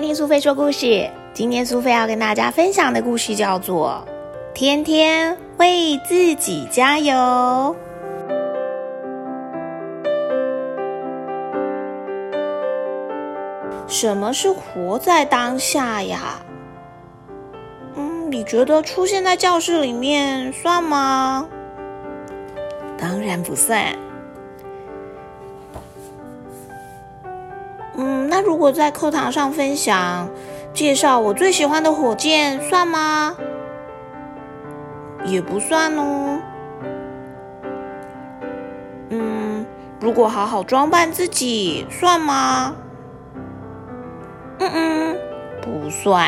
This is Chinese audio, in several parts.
来听苏菲说故事。今天苏菲要跟大家分享的故事叫做《天天为自己加油》。什么是活在当下呀？嗯，你觉得出现在教室里面算吗？当然不算。如果在课堂上分享、介绍我最喜欢的火箭，算吗？也不算哦。嗯，如果好好装扮自己，算吗？嗯嗯，不算。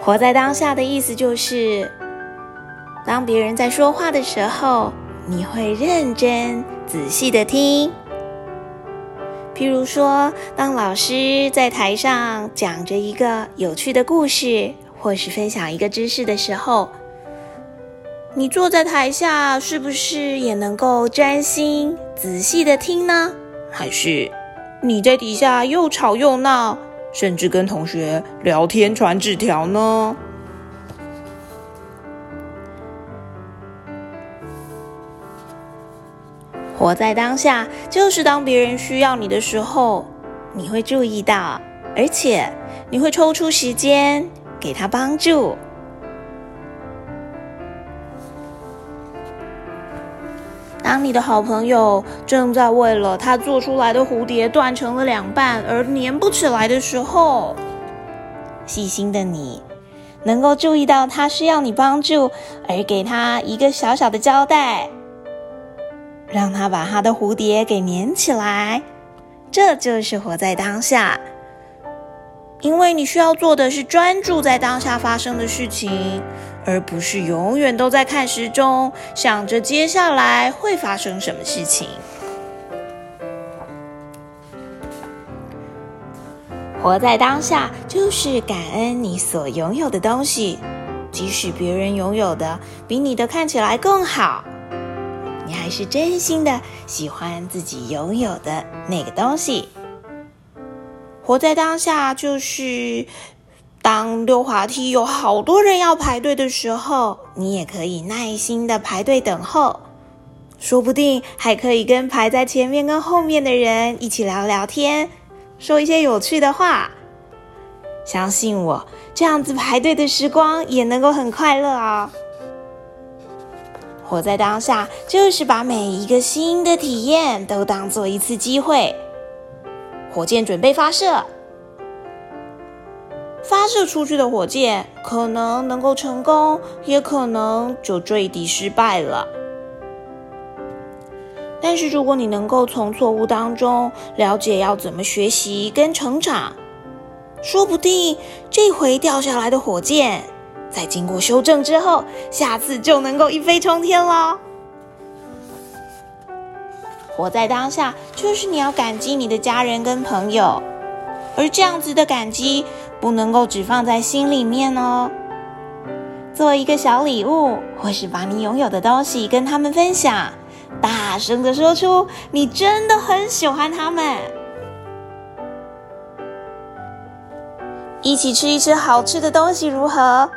活在当下的意思就是，当别人在说话的时候，你会认真仔细的听。譬如说，当老师在台上讲着一个有趣的故事，或是分享一个知识的时候，你坐在台下，是不是也能够专心仔细的听呢？还是？你在底下又吵又闹，甚至跟同学聊天、传纸条呢。活在当下，就是当别人需要你的时候，你会注意到，而且你会抽出时间给他帮助。当你的好朋友正在为了他做出来的蝴蝶断成了两半而粘不起来的时候，细心的你能够注意到他需要你帮助，而给他一个小小的交代，让他把他的蝴蝶给粘起来。这就是活在当下，因为你需要做的是专注在当下发生的事情。而不是永远都在看时钟，想着接下来会发生什么事情。活在当下，就是感恩你所拥有的东西，即使别人拥有的比你的看起来更好，你还是真心的喜欢自己拥有的那个东西。活在当下，就是。当溜滑梯有好多人要排队的时候，你也可以耐心的排队等候，说不定还可以跟排在前面跟后面的人一起聊聊天，说一些有趣的话。相信我，这样子排队的时光也能够很快乐哦。活在当下，就是把每一个新的体验都当做一次机会。火箭准备发射。发射出去的火箭可能能够成功，也可能就坠地失败了。但是，如果你能够从错误当中了解要怎么学习跟成长，说不定这回掉下来的火箭，在经过修正之后，下次就能够一飞冲天了。活在当下，就是你要感激你的家人跟朋友，而这样子的感激。不能够只放在心里面哦，做一个小礼物，或是把你拥有的东西跟他们分享，大声的说出你真的很喜欢他们，一起吃一吃好吃的东西如何？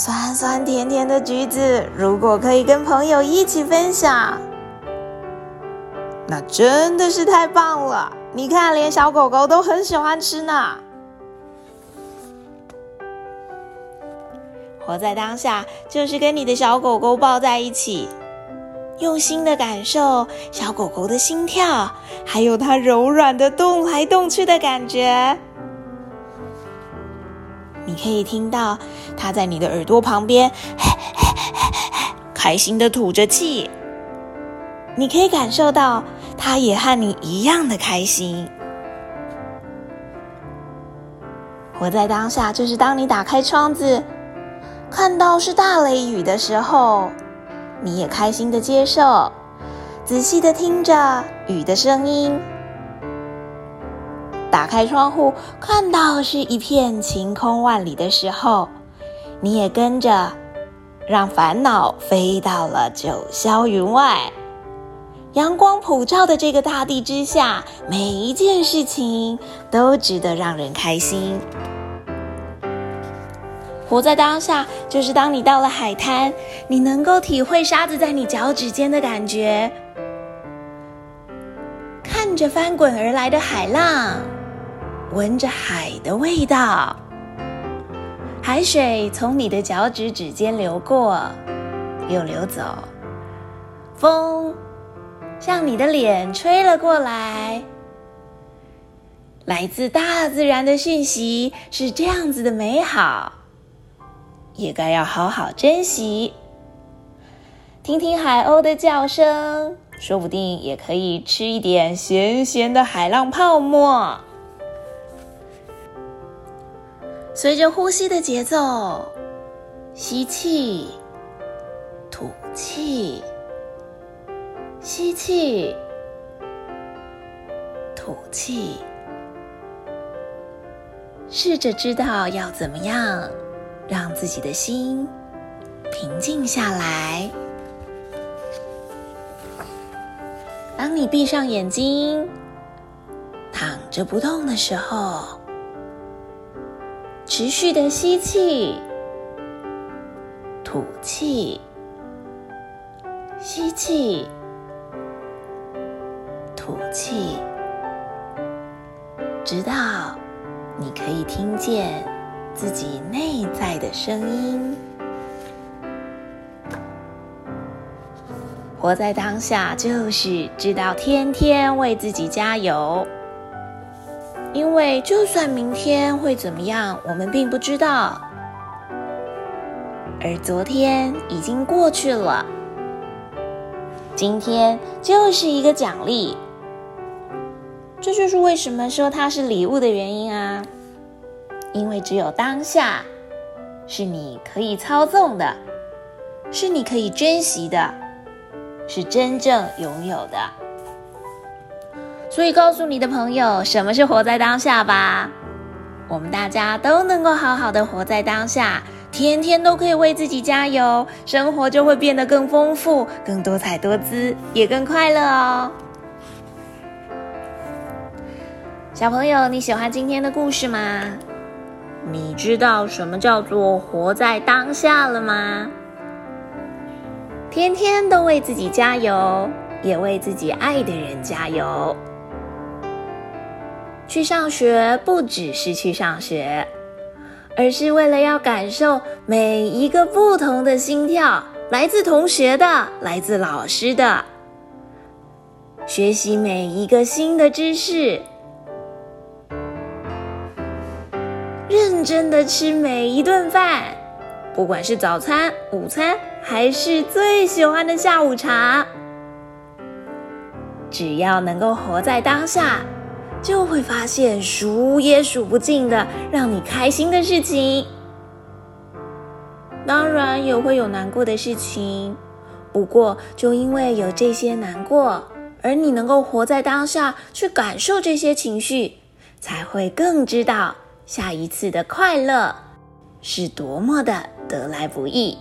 酸酸甜甜的橘子，如果可以跟朋友一起分享，那真的是太棒了！你看，连小狗狗都很喜欢吃呢。活在当下，就是跟你的小狗狗抱在一起，用心的感受小狗狗的心跳，还有它柔软的动来动去的感觉。你可以听到它在你的耳朵旁边开心的吐着气，你可以感受到它也和你一样的开心。活在当下，就是当你打开窗子。看到是大雷雨的时候，你也开心的接受，仔细的听着雨的声音。打开窗户，看到是一片晴空万里的时候，你也跟着，让烦恼飞到了九霄云外。阳光普照的这个大地之下，每一件事情都值得让人开心。活在当下，就是当你到了海滩，你能够体会沙子在你脚趾间的感觉，看着翻滚而来的海浪，闻着海的味道，海水从你的脚趾指间流过，又流走，风。向你的脸吹了过来，来自大自然的讯息是这样子的美好，也该要好好珍惜。听听海鸥的叫声，说不定也可以吃一点咸咸的海浪泡沫。随着呼吸的节奏，吸气，吐气。吸气，吐气，试着知道要怎么样让自己的心平静下来。当你闭上眼睛，躺着不动的时候，持续的吸气，吐气，吸气。吐气，直到你可以听见自己内在的声音。活在当下，就是知道天天为自己加油。因为就算明天会怎么样，我们并不知道。而昨天已经过去了，今天就是一个奖励。这就是为什么说它是礼物的原因啊！因为只有当下是你可以操纵的，是你可以珍惜的，是真正拥有的。所以，告诉你的朋友什么是活在当下吧。我们大家都能够好好的活在当下，天天都可以为自己加油，生活就会变得更丰富、更多彩多姿，也更快乐哦。小朋友，你喜欢今天的故事吗？你知道什么叫做活在当下了吗？天天都为自己加油，也为自己爱的人加油。去上学不只是去上学，而是为了要感受每一个不同的心跳，来自同学的，来自老师的，学习每一个新的知识。认真的吃每一顿饭，不管是早餐、午餐，还是最喜欢的下午茶，只要能够活在当下，就会发现数也数不尽的让你开心的事情。当然也会有难过的事情，不过就因为有这些难过，而你能够活在当下，去感受这些情绪，才会更知道。下一次的快乐是多么的得来不易。